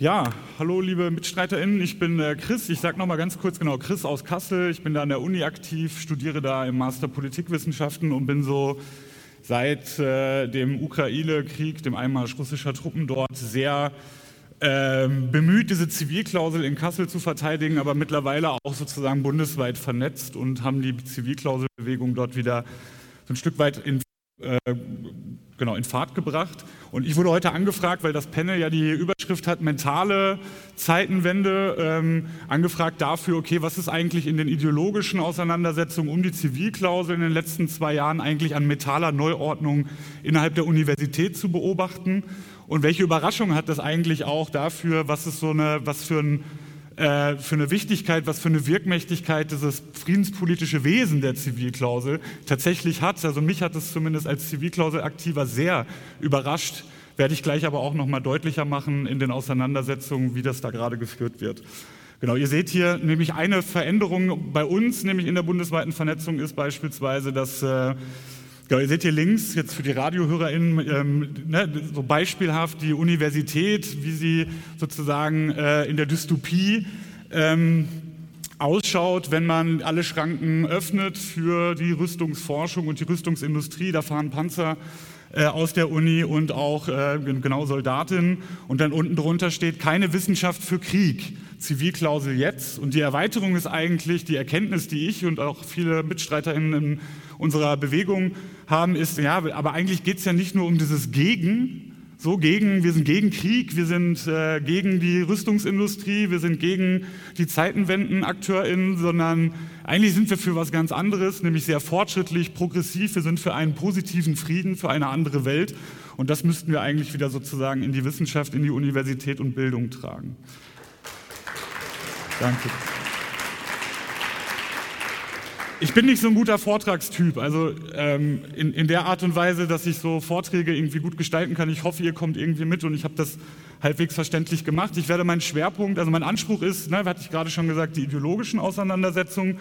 Ja, hallo liebe MitstreiterInnen, ich bin äh, Chris. Ich sage nochmal ganz kurz genau, Chris aus Kassel. Ich bin da an der Uni aktiv, studiere da im Master Politikwissenschaften und bin so seit äh, dem Ukraine-Krieg, dem Einmarsch russischer Truppen dort, sehr äh, bemüht, diese Zivilklausel in Kassel zu verteidigen, aber mittlerweile auch sozusagen bundesweit vernetzt und haben die Zivilklauselbewegung dort wieder so ein Stück weit in äh, genau, in Fahrt gebracht. Und ich wurde heute angefragt, weil das Panel ja die Überschrift hat, mentale Zeitenwende, ähm, angefragt dafür, okay, was ist eigentlich in den ideologischen Auseinandersetzungen um die Zivilklausel in den letzten zwei Jahren eigentlich an mentaler Neuordnung innerhalb der Universität zu beobachten? Und welche Überraschung hat das eigentlich auch dafür, was ist so eine, was für ein äh, für eine Wichtigkeit, was für eine Wirkmächtigkeit dieses friedenspolitische Wesen der Zivilklausel tatsächlich hat. Also mich hat es zumindest als Zivilklausel-Aktiver sehr überrascht, werde ich gleich aber auch noch mal deutlicher machen in den Auseinandersetzungen, wie das da gerade geführt wird. Genau, ihr seht hier nämlich eine Veränderung bei uns, nämlich in der bundesweiten Vernetzung ist beispielsweise, dass äh, Genau, ihr seht hier links jetzt für die RadiohörerInnen ähm, ne, so beispielhaft die Universität, wie sie sozusagen äh, in der Dystopie ähm, ausschaut, wenn man alle Schranken öffnet für die Rüstungsforschung und die Rüstungsindustrie. Da fahren Panzer äh, aus der Uni und auch äh, genau Soldatinnen. Und dann unten drunter steht keine Wissenschaft für Krieg. Zivilklausel jetzt. Und die Erweiterung ist eigentlich die Erkenntnis, die ich und auch viele MitstreiterInnen in unserer Bewegung haben, ist, ja, aber eigentlich geht es ja nicht nur um dieses Gegen, so gegen, wir sind gegen Krieg, wir sind äh, gegen die Rüstungsindustrie, wir sind gegen die Zeitenwenden-AkteurInnen, sondern eigentlich sind wir für was ganz anderes, nämlich sehr fortschrittlich, progressiv, wir sind für einen positiven Frieden, für eine andere Welt und das müssten wir eigentlich wieder sozusagen in die Wissenschaft, in die Universität und Bildung tragen. Danke. Ich bin nicht so ein guter Vortragstyp, also ähm, in, in der Art und Weise, dass ich so Vorträge irgendwie gut gestalten kann. Ich hoffe, ihr kommt irgendwie mit und ich habe das halbwegs verständlich gemacht. Ich werde meinen Schwerpunkt, also mein Anspruch ist, ne, hatte ich gerade schon gesagt, die ideologischen Auseinandersetzungen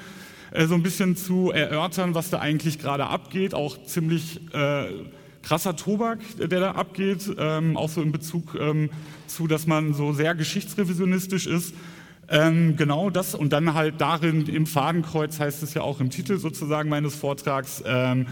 äh, so ein bisschen zu erörtern, was da eigentlich gerade abgeht, auch ziemlich äh, krasser Tobak, der da abgeht, ähm, auch so in Bezug ähm, zu, dass man so sehr geschichtsrevisionistisch ist ähm, genau das und dann halt darin im Fadenkreuz heißt es ja auch im Titel sozusagen meines Vortrags ähm,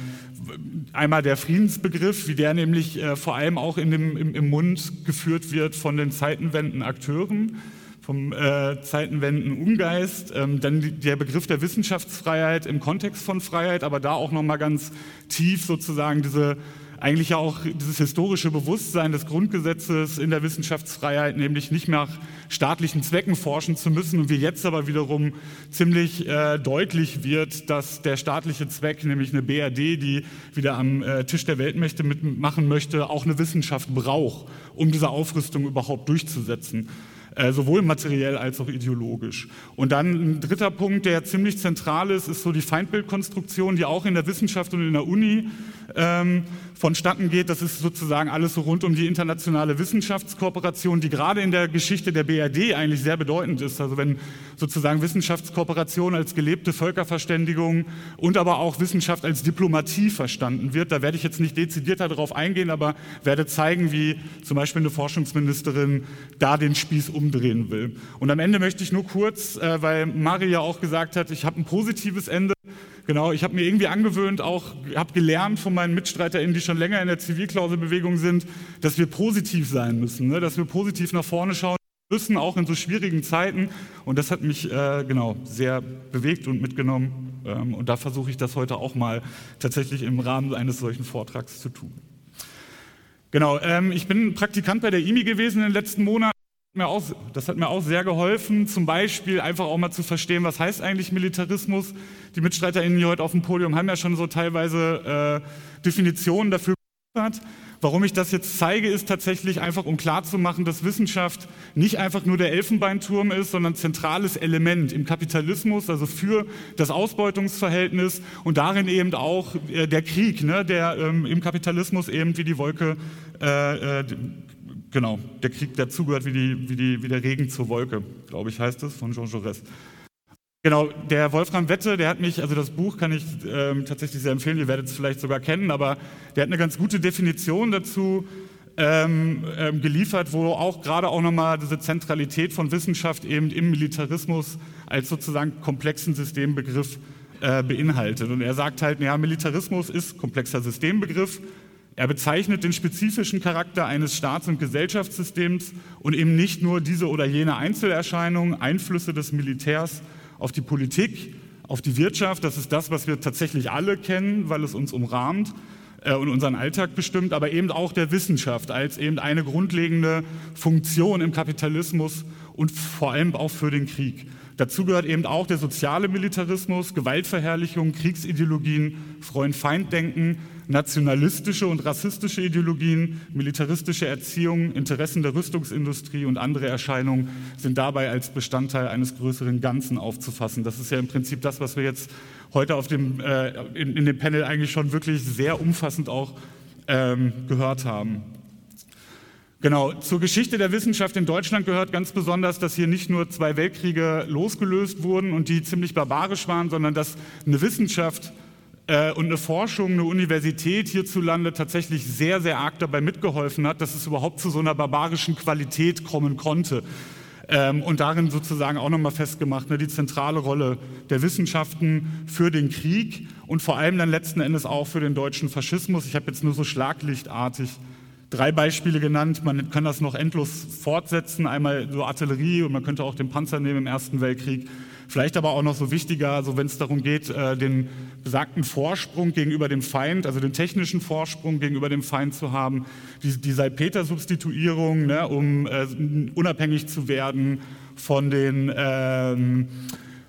einmal der Friedensbegriff, wie der nämlich äh, vor allem auch in dem, im, im, Mund geführt wird von den Zeitenwenden-Akteuren, vom äh, Zeitenwenden-Ungeist, ähm, dann die, der Begriff der Wissenschaftsfreiheit im Kontext von Freiheit, aber da auch nochmal ganz tief sozusagen diese eigentlich auch dieses historische Bewusstsein des Grundgesetzes in der Wissenschaftsfreiheit, nämlich nicht nach staatlichen Zwecken forschen zu müssen und wie jetzt aber wiederum ziemlich äh, deutlich wird, dass der staatliche Zweck, nämlich eine BRD, die wieder am äh, Tisch der Weltmächte mitmachen möchte, auch eine Wissenschaft braucht, um diese Aufrüstung überhaupt durchzusetzen äh, sowohl materiell als auch ideologisch. Und dann ein dritter Punkt, der ziemlich zentral ist, ist so die Feindbildkonstruktion, die auch in der Wissenschaft und in der Uni ähm, vonstatten geht. Das ist sozusagen alles so rund um die internationale Wissenschaftskooperation, die gerade in der Geschichte der BRD eigentlich sehr bedeutend ist. Also wenn sozusagen Wissenschaftskooperation als gelebte Völkerverständigung und aber auch Wissenschaft als Diplomatie verstanden wird, da werde ich jetzt nicht dezidierter darauf eingehen, aber werde zeigen, wie zum Beispiel eine Forschungsministerin da den Spieß umdrehen will. Und am Ende möchte ich nur kurz, äh, weil Mari ja auch gesagt hat, ich habe ein positives Ende, Genau, ich habe mir irgendwie angewöhnt, auch habe gelernt von meinen MitstreiterInnen, die schon länger in der Zivilklauselbewegung sind, dass wir positiv sein müssen, ne? dass wir positiv nach vorne schauen müssen, auch in so schwierigen Zeiten. Und das hat mich äh, genau sehr bewegt und mitgenommen. Ähm, und da versuche ich das heute auch mal tatsächlich im Rahmen eines solchen Vortrags zu tun. Genau, ähm, ich bin Praktikant bei der IMI gewesen in den letzten Monaten mir auch, das hat mir auch sehr geholfen, zum Beispiel einfach auch mal zu verstehen, was heißt eigentlich Militarismus. Die MitstreiterInnen hier heute auf dem Podium haben ja schon so teilweise äh, Definitionen dafür geliefert. Warum ich das jetzt zeige, ist tatsächlich einfach, um klarzumachen, dass Wissenschaft nicht einfach nur der Elfenbeinturm ist, sondern zentrales Element im Kapitalismus, also für das Ausbeutungsverhältnis und darin eben auch äh, der Krieg, ne, der ähm, im Kapitalismus eben wie die Wolke äh, äh genau, der Krieg dazugehört wie, die, wie, die, wie der Regen zur Wolke, glaube ich, heißt es, von Jean Jaurès. Genau, der Wolfram Wette, der hat mich, also das Buch kann ich ähm, tatsächlich sehr empfehlen, ihr werdet es vielleicht sogar kennen, aber der hat eine ganz gute Definition dazu, ähm, ähm, geliefert, wo auch gerade auch nochmal diese Zentralität von Wissenschaft eben im Militarismus als sozusagen komplexen Systembegriff äh, beinhaltet. Und er sagt halt, ja, Militarismus ist komplexer Systembegriff. Er bezeichnet den spezifischen Charakter eines Staats- und Gesellschaftssystems und eben nicht nur diese oder jene Einzelerscheinungen, Einflüsse des Militärs auf die Politik, auf die Wirtschaft. Das ist das, was wir tatsächlich alle kennen, weil es uns umrahmt äh, und unseren Alltag bestimmt, aber eben auch der Wissenschaft als eben eine grundlegende Funktion im Kapitalismus und vor allem auch für den Krieg. Dazu gehört eben auch der soziale Militarismus, Gewaltverherrlichung, Kriegsideologien, Freund-Feind-Denken, nationalistische und rassistische Ideologien, militaristische Erziehung, Interessen der Rüstungsindustrie und andere Erscheinungen sind dabei als Bestandteil eines größeren Ganzen aufzufassen. Das ist ja im Prinzip das, was wir jetzt heute auf dem, äh, in, in, dem Panel eigentlich schon wirklich sehr umfassend auch ähm, gehört haben. Genau, zur Geschichte der Wissenschaft in Deutschland gehört ganz besonders, dass hier nicht nur zwei Weltkriege losgelöst wurden und die ziemlich barbarisch waren, sondern dass eine Wissenschaft äh, und eine Forschung, eine Universität hierzulande tatsächlich sehr, sehr arg dabei mitgeholfen hat, dass es überhaupt zu so einer barbarischen Qualität kommen konnte. Ähm, und darin sozusagen auch nochmal festgemacht, ne, die zentrale Rolle der Wissenschaften für den Krieg und vor allem dann letzten Endes auch für den deutschen Faschismus. Ich habe jetzt nur so schlaglichtartig drei Beispiele genannt. Man kann das noch endlos fortsetzen. Einmal so Artillerie und man könnte auch den Panzer nehmen im Ersten Weltkrieg. Vielleicht aber auch noch so wichtiger, also wenn es darum geht, äh, den besagten Vorsprung gegenüber dem Feind, also den technischen Vorsprung gegenüber dem Feind zu haben, die, die Salpeter-Substituierung, ne, um äh, unabhängig zu werden von den ähm,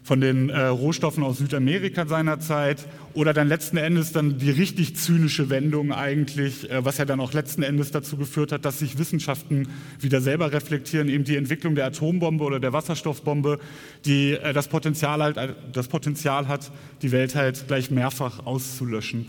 von den äh, Rohstoffen aus Südamerika seinerzeit oder dann letzten Endes dann die richtig zynische Wendung eigentlich, äh, was ja dann auch letzten Endes dazu geführt hat, dass sich Wissenschaften wieder selber reflektieren, eben die Entwicklung der Atombombe oder der Wasserstoffbombe, die äh, das, Potenzial halt, äh, das Potenzial hat, die Welt halt gleich mehrfach auszulöschen.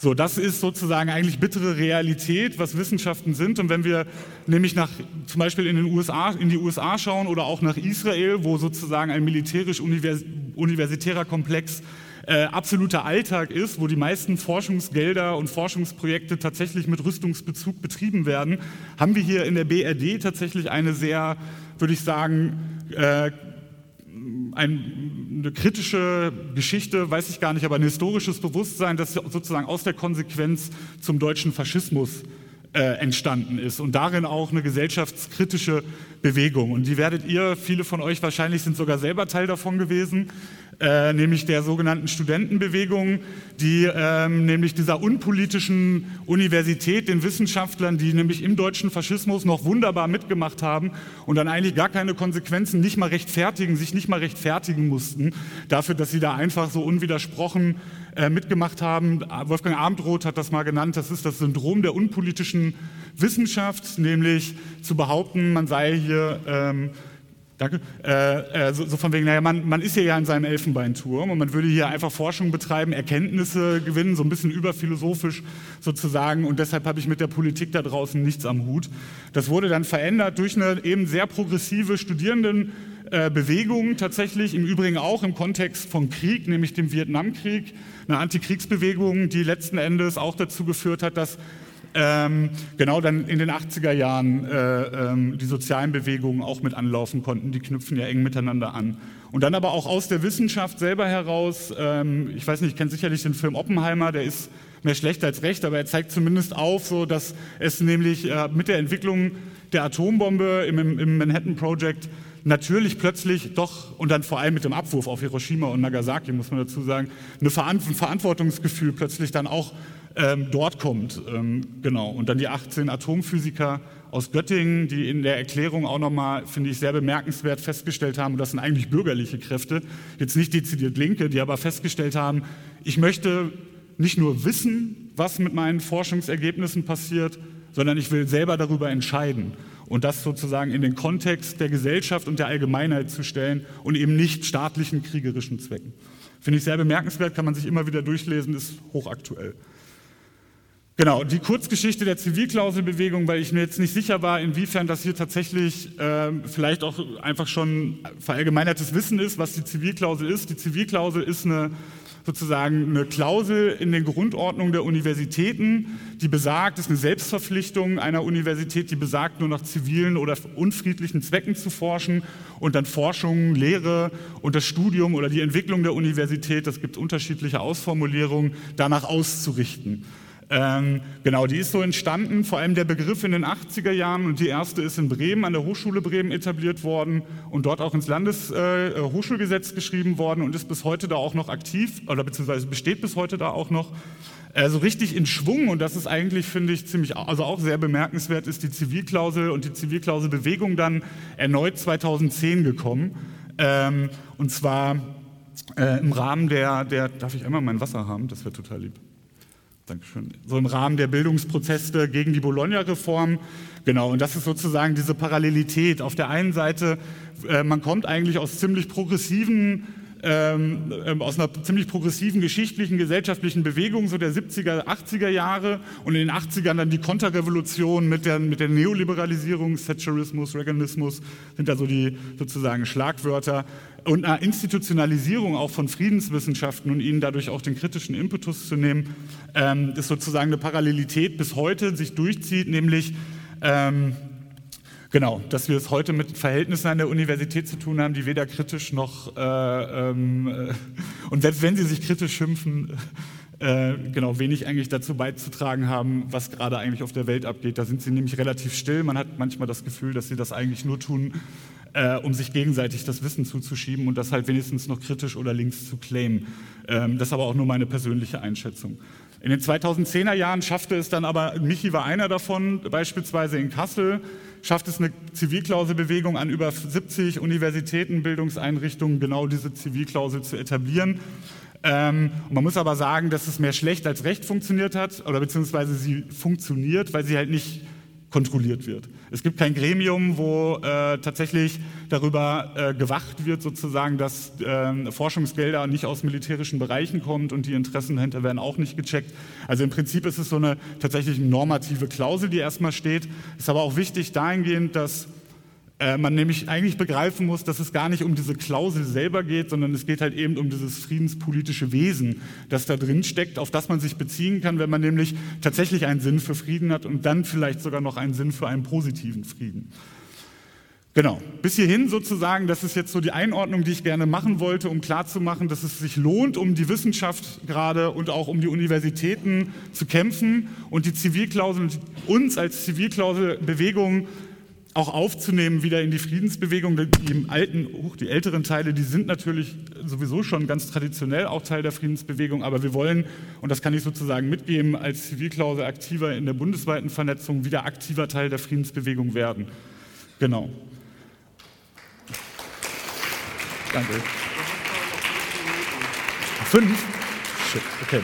So, das ist sozusagen eigentlich bittere Realität, was Wissenschaften sind. Und wenn wir nämlich nach, zum Beispiel in den USA, in die USA schauen oder auch nach Israel, wo sozusagen ein militärisch-universitärer Komplex äh, absoluter Alltag ist, wo die meisten Forschungsgelder und Forschungsprojekte tatsächlich mit Rüstungsbezug betrieben werden, haben wir hier in der BRD tatsächlich eine sehr, würde ich sagen, äh, ein, eine kritische Geschichte, weiß ich gar nicht, aber ein historisches Bewusstsein, das sozusagen aus der Konsequenz zum deutschen Faschismus äh, entstanden ist und darin auch eine gesellschaftskritische Bewegung. Und die werdet ihr, viele von euch wahrscheinlich sind sogar selber Teil davon gewesen, äh, nämlich der sogenannten Studentenbewegung, die ähm, nämlich dieser unpolitischen Universität, den Wissenschaftlern, die nämlich im deutschen Faschismus noch wunderbar mitgemacht haben und dann eigentlich gar keine Konsequenzen nicht mal rechtfertigen, sich nicht mal rechtfertigen mussten dafür, dass sie da einfach so unwidersprochen äh, mitgemacht haben. Wolfgang Abendroth hat das mal genannt, das ist das Syndrom der unpolitischen Wissenschaft, nämlich zu behaupten, man sei hier ähm, Danke. Äh, äh, so, so, von wegen, naja, man, man ist hier ja in seinem Elfenbeinturm und man würde hier einfach Forschung betreiben, Erkenntnisse gewinnen, so ein bisschen überphilosophisch sozusagen und deshalb habe ich mit der Politik da draußen nichts am Hut. Das wurde dann verändert durch eine eben sehr progressive Studierendenbewegung tatsächlich, im Übrigen auch im Kontext von Krieg, nämlich dem Vietnamkrieg, eine Antikriegsbewegung, die letzten Endes auch dazu geführt hat, dass ähm, genau dann in den 80er Jahren äh, ähm, die sozialen Bewegungen auch mit anlaufen konnten. Die knüpfen ja eng miteinander an. Und dann aber auch aus der Wissenschaft selber heraus, ähm, ich weiß nicht, ich kenne sicherlich den Film Oppenheimer, der ist mehr schlecht als recht, aber er zeigt zumindest auf, so dass es nämlich äh, mit der Entwicklung der Atombombe im, im Manhattan Project natürlich plötzlich doch, und dann vor allem mit dem Abwurf auf Hiroshima und Nagasaki, muss man dazu sagen, ein Verantwortungsgefühl plötzlich dann auch ähm, dort kommt. Ähm, genau. Und dann die 18 Atomphysiker aus Göttingen, die in der Erklärung auch nochmal, finde ich, sehr bemerkenswert festgestellt haben, und das sind eigentlich bürgerliche Kräfte, jetzt nicht dezidiert Linke, die aber festgestellt haben, ich möchte nicht nur wissen, was mit meinen Forschungsergebnissen passiert, sondern ich will selber darüber entscheiden und das sozusagen in den Kontext der Gesellschaft und der Allgemeinheit zu stellen und eben nicht staatlichen kriegerischen Zwecken. Finde ich sehr bemerkenswert, kann man sich immer wieder durchlesen, ist hochaktuell. Genau, die Kurzgeschichte der Zivilklauselbewegung, weil ich mir jetzt nicht sicher war, inwiefern das hier tatsächlich äh, vielleicht auch einfach schon verallgemeinertes Wissen ist, was die Zivilklausel ist. Die Zivilklausel ist eine sozusagen eine Klausel in den Grundordnungen der Universitäten, die besagt, es ist eine Selbstverpflichtung einer Universität, die besagt, nur nach zivilen oder unfriedlichen Zwecken zu forschen und dann Forschung, Lehre und das Studium oder die Entwicklung der Universität, das gibt unterschiedliche Ausformulierungen, danach auszurichten. Ähm, genau, die ist so entstanden, vor allem der Begriff in den 80er Jahren und die erste ist in Bremen, an der Hochschule Bremen etabliert worden und dort auch ins Landeshochschulgesetz äh, geschrieben worden und ist bis heute da auch noch aktiv oder beziehungsweise besteht bis heute da auch noch. Also richtig in Schwung und das ist eigentlich, finde ich, ziemlich, also auch sehr bemerkenswert, ist die Zivilklausel und die Zivilklauselbewegung dann erneut 2010 gekommen. Ähm, und zwar äh, im Rahmen der, der, darf ich einmal mein Wasser haben? Das wäre total lieb. Dankeschön. So im Rahmen der Bildungsprozesse gegen die Bologna-Reform. Genau, und das ist sozusagen diese Parallelität. Auf der einen Seite, äh, man kommt eigentlich aus ziemlich progressiven ähm, ähm aus einer ziemlich progressiven geschichtlichen, gesellschaftlichen Bewegung so der 70er, 80er Jahre und in den 80ern dann die Konterrevolution mit der, mit der Neoliberalisierung, Thatcherismus, Reaganismus sind da so die sozusagen Schlagwörter. Und einer Institutionalisierung auch von Friedenswissenschaften und ihnen dadurch auch den kritischen Impetus zu nehmen, ähm, ist sozusagen eine Parallelität bis heute sich durchzieht, nämlich ähm, Genau, dass wir es heute mit Verhältnissen an der Universität zu tun haben, die weder kritisch noch, äh, ähm, äh, und selbst wenn sie sich kritisch schimpfen, äh, genau, wenig eigentlich dazu beizutragen haben, was gerade eigentlich auf der Welt abgeht. Da sind sie nämlich relativ still. Man hat manchmal das Gefühl, dass sie das eigentlich nur tun, äh, um sich gegenseitig das Wissen zuzuschieben und das halt wenigstens noch kritisch oder links zu claimen. Ähm, das ist aber auch nur meine persönliche Einschätzung. In den 2010er Jahren schaffte es dann aber, Michi war einer davon, beispielsweise in Kassel, schafft es eine Zivilklauselbewegung an über 70 Universitäten, Bildungseinrichtungen, genau diese Zivilklausel zu etablieren. Ähm, man muss aber sagen, dass es mehr schlecht als recht funktioniert hat, oder beziehungsweise sie funktioniert, weil sie halt nicht kontrolliert wird. Es gibt kein Gremium, wo äh, tatsächlich darüber äh, gewacht wird, sozusagen, dass äh, Forschungsgelder nicht aus militärischen Bereichen kommt und die Interessen dahinter werden auch nicht gecheckt. Also im Prinzip ist es so eine tatsächlich normative Klausel, die erstmal steht. Ist aber auch wichtig dahingehend, dass man nämlich eigentlich begreifen muss, dass es gar nicht um diese Klausel selber geht, sondern es geht halt eben um dieses friedenspolitische Wesen, das da drin steckt, auf das man sich beziehen kann, wenn man nämlich tatsächlich einen Sinn für Frieden hat und dann vielleicht sogar noch einen Sinn für einen positiven Frieden. Genau, bis hierhin sozusagen, das ist jetzt so die Einordnung, die ich gerne machen wollte, um klarzumachen, dass es sich lohnt, um die Wissenschaft gerade und auch um die Universitäten zu kämpfen und die Zivilklausel, uns als Zivilklauselbewegung auch aufzunehmen wieder in die Friedensbewegung. Die alten, die älteren Teile, die sind natürlich sowieso schon ganz traditionell auch Teil der Friedensbewegung, aber wir wollen, und das kann ich sozusagen mitgeben, als Zivilklausel aktiver in der bundesweiten Vernetzung wieder aktiver Teil der Friedensbewegung werden. Genau. Danke. Fünf? Shit, okay.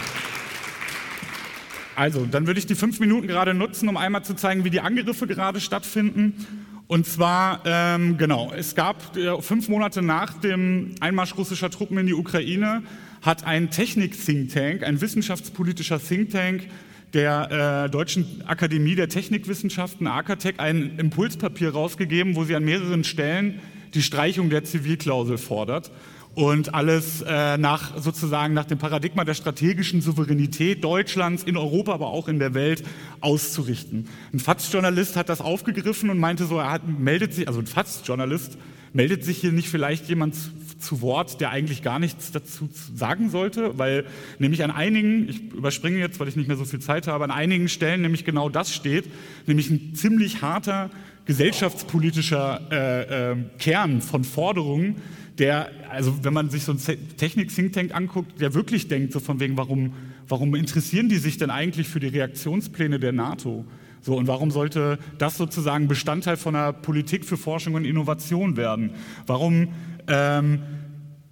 Also, dann würde ich die fünf Minuten gerade nutzen, um einmal zu zeigen, wie die Angriffe gerade stattfinden. Und zwar, ähm, genau, es gab äh, fünf Monate nach dem Einmarsch russischer Truppen in die Ukraine, hat ein Technik-Think Tank, ein wissenschaftspolitischer Think Tank der äh, Deutschen Akademie der Technikwissenschaften, AKTEC, ein Impulspapier rausgegeben, wo sie an mehreren Stellen die Streichung der Zivilklausel fordert und alles äh, nach sozusagen nach dem Paradigma der strategischen Souveränität Deutschlands in Europa, aber auch in der Welt auszurichten. Ein FATS-Journalist hat das aufgegriffen und meinte so, er hat, meldet sich, also ein FATS-Journalist meldet sich hier nicht vielleicht jemand zu Wort, der eigentlich gar nichts dazu sagen sollte, weil nämlich an einigen, ich überspringe jetzt, weil ich nicht mehr so viel Zeit habe, an einigen Stellen nämlich genau das steht, nämlich ein ziemlich harter gesellschaftspolitischer äh, äh, Kern von Forderungen, der, also wenn man sich so einen Technik-Think Tank anguckt, der wirklich denkt, so von wegen, warum, warum interessieren die sich denn eigentlich für die Reaktionspläne der NATO? So, und warum sollte das sozusagen Bestandteil von einer Politik für Forschung und Innovation werden? Warum, ähm,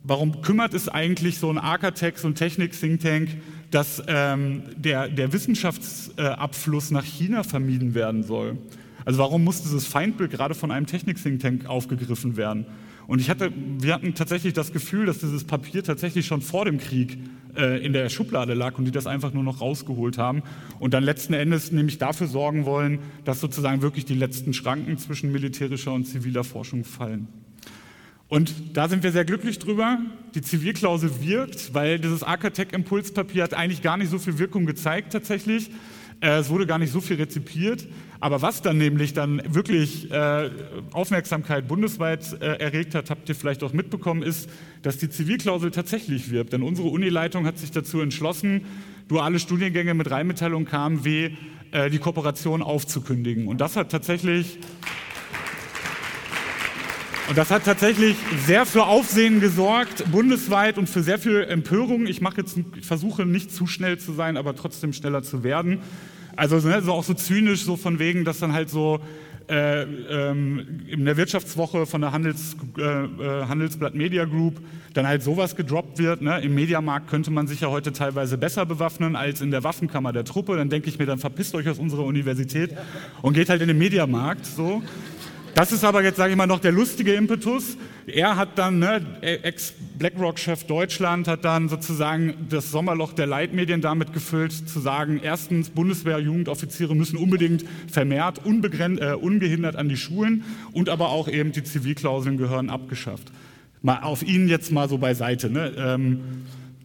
warum kümmert es eigentlich so ein Architect, so ein Technik-Think Tank, dass ähm, der, der Wissenschaftsabfluss nach China vermieden werden soll? Also warum muss dieses Feindbild gerade von einem Technik-Think Tank aufgegriffen werden? Und ich hatte, wir hatten tatsächlich das Gefühl, dass dieses Papier tatsächlich schon vor dem Krieg äh, in der Schublade lag und die das einfach nur noch rausgeholt haben und dann letzten Endes nämlich dafür sorgen wollen, dass sozusagen wirklich die letzten Schranken zwischen militärischer und ziviler Forschung fallen. Und da sind wir sehr glücklich drüber. Die Zivilklausel wirkt, weil dieses Architect-Impulspapier hat eigentlich gar nicht so viel Wirkung gezeigt tatsächlich. Äh, es wurde gar nicht so viel rezipiert. Aber was dann nämlich dann wirklich äh, Aufmerksamkeit bundesweit äh, erregt hat, habt ihr vielleicht auch mitbekommen, ist, dass die Zivilklausel tatsächlich wirbt. Denn unsere Unileitung hat sich dazu entschlossen, duale Studiengänge mit Rheinmetallung KMW äh, die Kooperation aufzukündigen. Und das hat tatsächlich und das hat tatsächlich sehr für Aufsehen gesorgt, bundesweit und für sehr viel Empörung. Ich mache jetzt, ich versuche nicht zu schnell zu sein, aber trotzdem schneller zu werden. Also ne, so auch so zynisch, so von wegen, dass dann halt so äh, ähm, in der Wirtschaftswoche von der Handels, äh, äh, Handelsblatt Media Group dann halt sowas gedroppt wird. Ne? Im Mediamarkt könnte man sich ja heute teilweise besser bewaffnen als in der Waffenkammer der Truppe. Dann denke ich mir, dann verpisst euch aus unserer Universität und geht halt in den Mediamarkt. So. Das ist aber jetzt, sage ich mal, noch der lustige Impetus. Er hat dann, ne, Ex-BlackRock-Chef Deutschland, hat dann sozusagen das Sommerloch der Leitmedien damit gefüllt, zu sagen, erstens, Bundeswehr-Jugendoffiziere müssen unbedingt vermehrt, äh, ungehindert an die Schulen und aber auch eben die Zivilklauseln gehören abgeschafft. Mal auf ihn jetzt mal so beiseite. Ne? Ähm,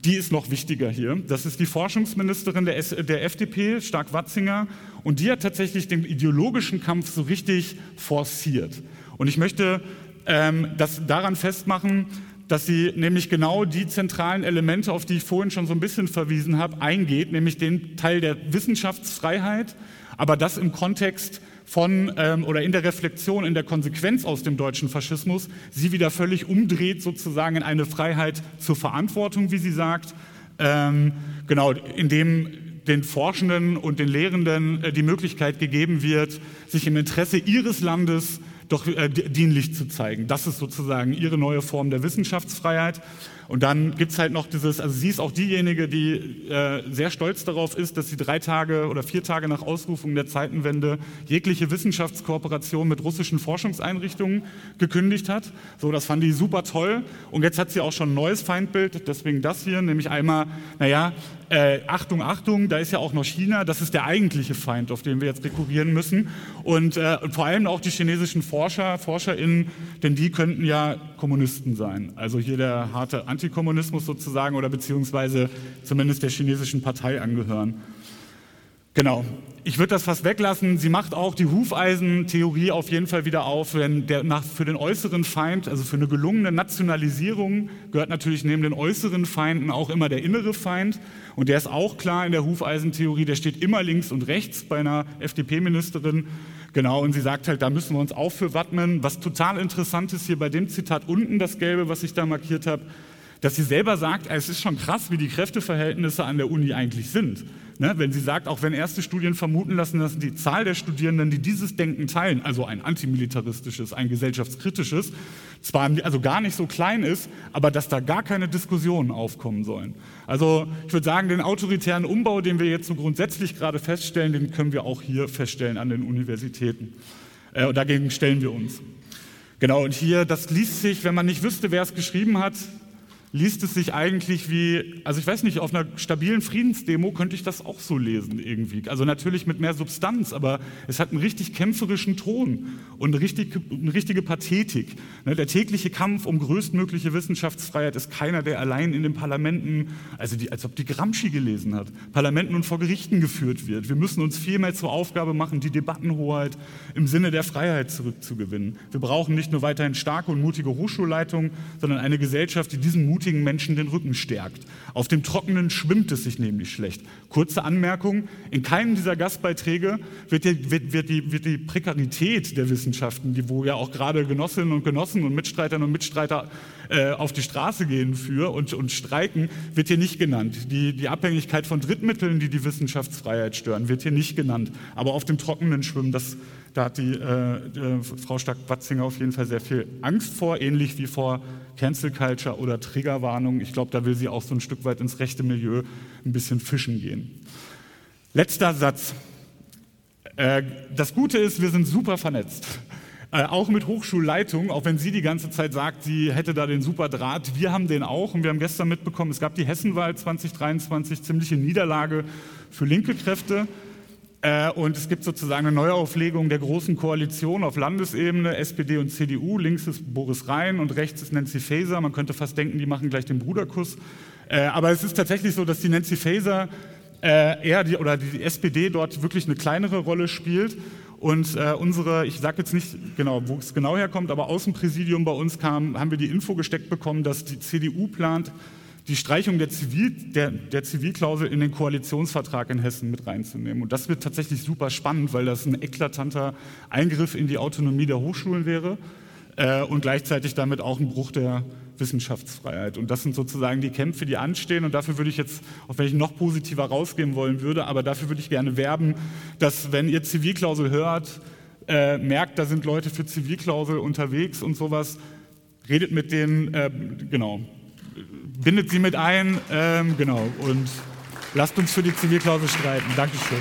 die ist noch wichtiger hier. Das ist die Forschungsministerin der, S der FDP, Stark-Watzinger, und die hat tatsächlich den ideologischen Kampf so richtig forciert. Und ich möchte ähm, das daran festmachen, dass sie nämlich genau die zentralen Elemente, auf die ich vorhin schon so ein bisschen verwiesen habe, eingeht, nämlich den Teil der Wissenschaftsfreiheit, aber das im Kontext von ähm, oder in der Reflexion, in der Konsequenz aus dem deutschen Faschismus, sie wieder völlig umdreht sozusagen in eine Freiheit zur Verantwortung, wie sie sagt, ähm, genau, indem den Forschenden und den Lehrenden äh, die Möglichkeit gegeben wird, sich im Interesse ihres Landes doch äh, dienlich zu zeigen. Das ist sozusagen ihre neue Form der Wissenschaftsfreiheit. Und dann gibt es halt noch dieses, also sie ist auch diejenige, die äh, sehr stolz darauf ist, dass sie drei Tage oder vier Tage nach Ausrufung der Zeitenwende jegliche Wissenschaftskooperation mit russischen Forschungseinrichtungen gekündigt hat. So, das fand die super toll. Und jetzt hat sie auch schon ein neues Feindbild, deswegen das hier, nämlich einmal, naja, äh, Achtung, Achtung, da ist ja auch noch China, das ist der eigentliche Feind, auf den wir jetzt rekurrieren müssen. Und, äh, vor allem auch die chinesischen Forscher, ForscherInnen, denn die könnten ja Kommunisten sein. Also hier der harte Antikommunismus sozusagen oder beziehungsweise zumindest der chinesischen Partei angehören. Genau. Ich würde das fast weglassen. Sie macht auch die Hufeisentheorie auf jeden Fall wieder auf. Denn der, nach, für den äußeren Feind, also für eine gelungene Nationalisierung, gehört natürlich neben den äußeren Feinden auch immer der innere Feind. Und der ist auch klar in der Hufeisentheorie. Der steht immer links und rechts bei einer FDP-Ministerin. Genau, und sie sagt halt, da müssen wir uns auch für wappnen. Was total interessant ist hier bei dem Zitat unten, das Gelbe, was ich da markiert habe, dass sie selber sagt, es ist schon krass, wie die Kräfteverhältnisse an der Uni eigentlich sind. Ne, wenn sie sagt, auch wenn erste Studien vermuten lassen, dass die Zahl der Studierenden, die dieses Denken teilen, also ein antimilitaristisches, ein gesellschaftskritisches, zwar also gar nicht so klein ist, aber dass da gar keine Diskussionen aufkommen sollen. Also ich würde sagen, den autoritären Umbau, den wir jetzt so grundsätzlich gerade feststellen, den können wir auch hier feststellen an den Universitäten. Äh, dagegen stellen wir uns. Genau, und hier, das liest sich, wenn man nicht wüsste, wer es geschrieben hat, liest es sich eigentlich wie, also ich weiß nicht, auf einer stabilen Friedensdemo könnte ich das auch so lesen irgendwie. Also natürlich mit mehr Substanz, aber es hat einen richtig kämpferischen Ton und eine, richtig, eine richtige Pathetik. Ne, der tägliche Kampf um größtmögliche Wissenschaftsfreiheit ist keiner, der allein in den Parlamenten, also die, als ob die Gramsci gelesen hat, Parlamenten und vor Gerichten geführt wird. Wir müssen uns vielmehr zur Aufgabe machen, die Debattenhoheit im Sinne der Freiheit zurückzugewinnen. Wir brauchen nicht nur weiterhin starke und mutige Hochschulleitungen, sondern eine Gesellschaft, die diesen Mut mutigen Menschen den Rücken stärkt. Auf dem Trockenen schwimmt es sich nämlich schlecht. Kurze Anmerkung, in keinem dieser Gastbeiträge wird die, wird, wird die, wird die Prekarität der Wissenschaften, die, wo ja auch gerade Genossinnen und Genossen und Mitstreiterinnen und Mitstreiter äh, auf die Straße gehen für und, und streiken, wird hier nicht genannt. Die, die Abhängigkeit von Drittmitteln, die die Wissenschaftsfreiheit stören, wird hier nicht genannt. Aber auf dem Trockenen schwimmen, das da hat die, äh, die Frau Stark-Watzinger auf jeden Fall sehr viel Angst vor, ähnlich wie vor Cancel Culture oder Triggerwarnung. Ich glaube, da will sie auch so ein Stück weit ins rechte Milieu ein bisschen fischen gehen. Letzter Satz. Äh, das Gute ist, wir sind super vernetzt. Äh, auch mit Hochschulleitung, auch wenn sie die ganze Zeit sagt, sie hätte da den super Draht. Wir haben den auch und wir haben gestern mitbekommen, es gab die Hessenwahl 2023, ziemliche Niederlage für linke Kräfte. Äh, und es gibt sozusagen eine Neuauflegung der großen Koalition auf Landesebene, SPD und CDU. Links ist Boris Rhein und rechts ist Nancy Faeser. Man könnte fast denken, die machen gleich den Bruderkuss. Äh, aber es ist tatsächlich so, dass die Nancy Faeser äh, eher die, oder die SPD dort wirklich eine kleinere Rolle spielt. Und unsere, ich sage jetzt nicht genau, wo es genau herkommt, aber aus dem Präsidium bei uns kam, haben wir die Info gesteckt bekommen, dass die CDU plant, die Streichung der, Zivil, der, der, Zivilklausel in den Koalitionsvertrag in Hessen mit reinzunehmen. Und das wird tatsächlich super spannend, weil das ein eklatanter Eingriff in die Autonomie der Hochschulen wäre äh, und gleichzeitig damit auch ein Bruch der Wissenschaftsfreiheit. Und das sind sozusagen die Kämpfe, die anstehen. Und dafür würde ich jetzt, auch wenn ich noch positiver rausgehen wollen würde, aber dafür würde ich gerne werben, dass wenn ihr Zivilklausel hört, äh, merkt, da sind Leute für Zivilklausel unterwegs und sowas, redet mit denen, äh, genau, bindet sie mit ein, ähm, genau, und lasst uns für die Zivilklausel streiten. Dankeschön.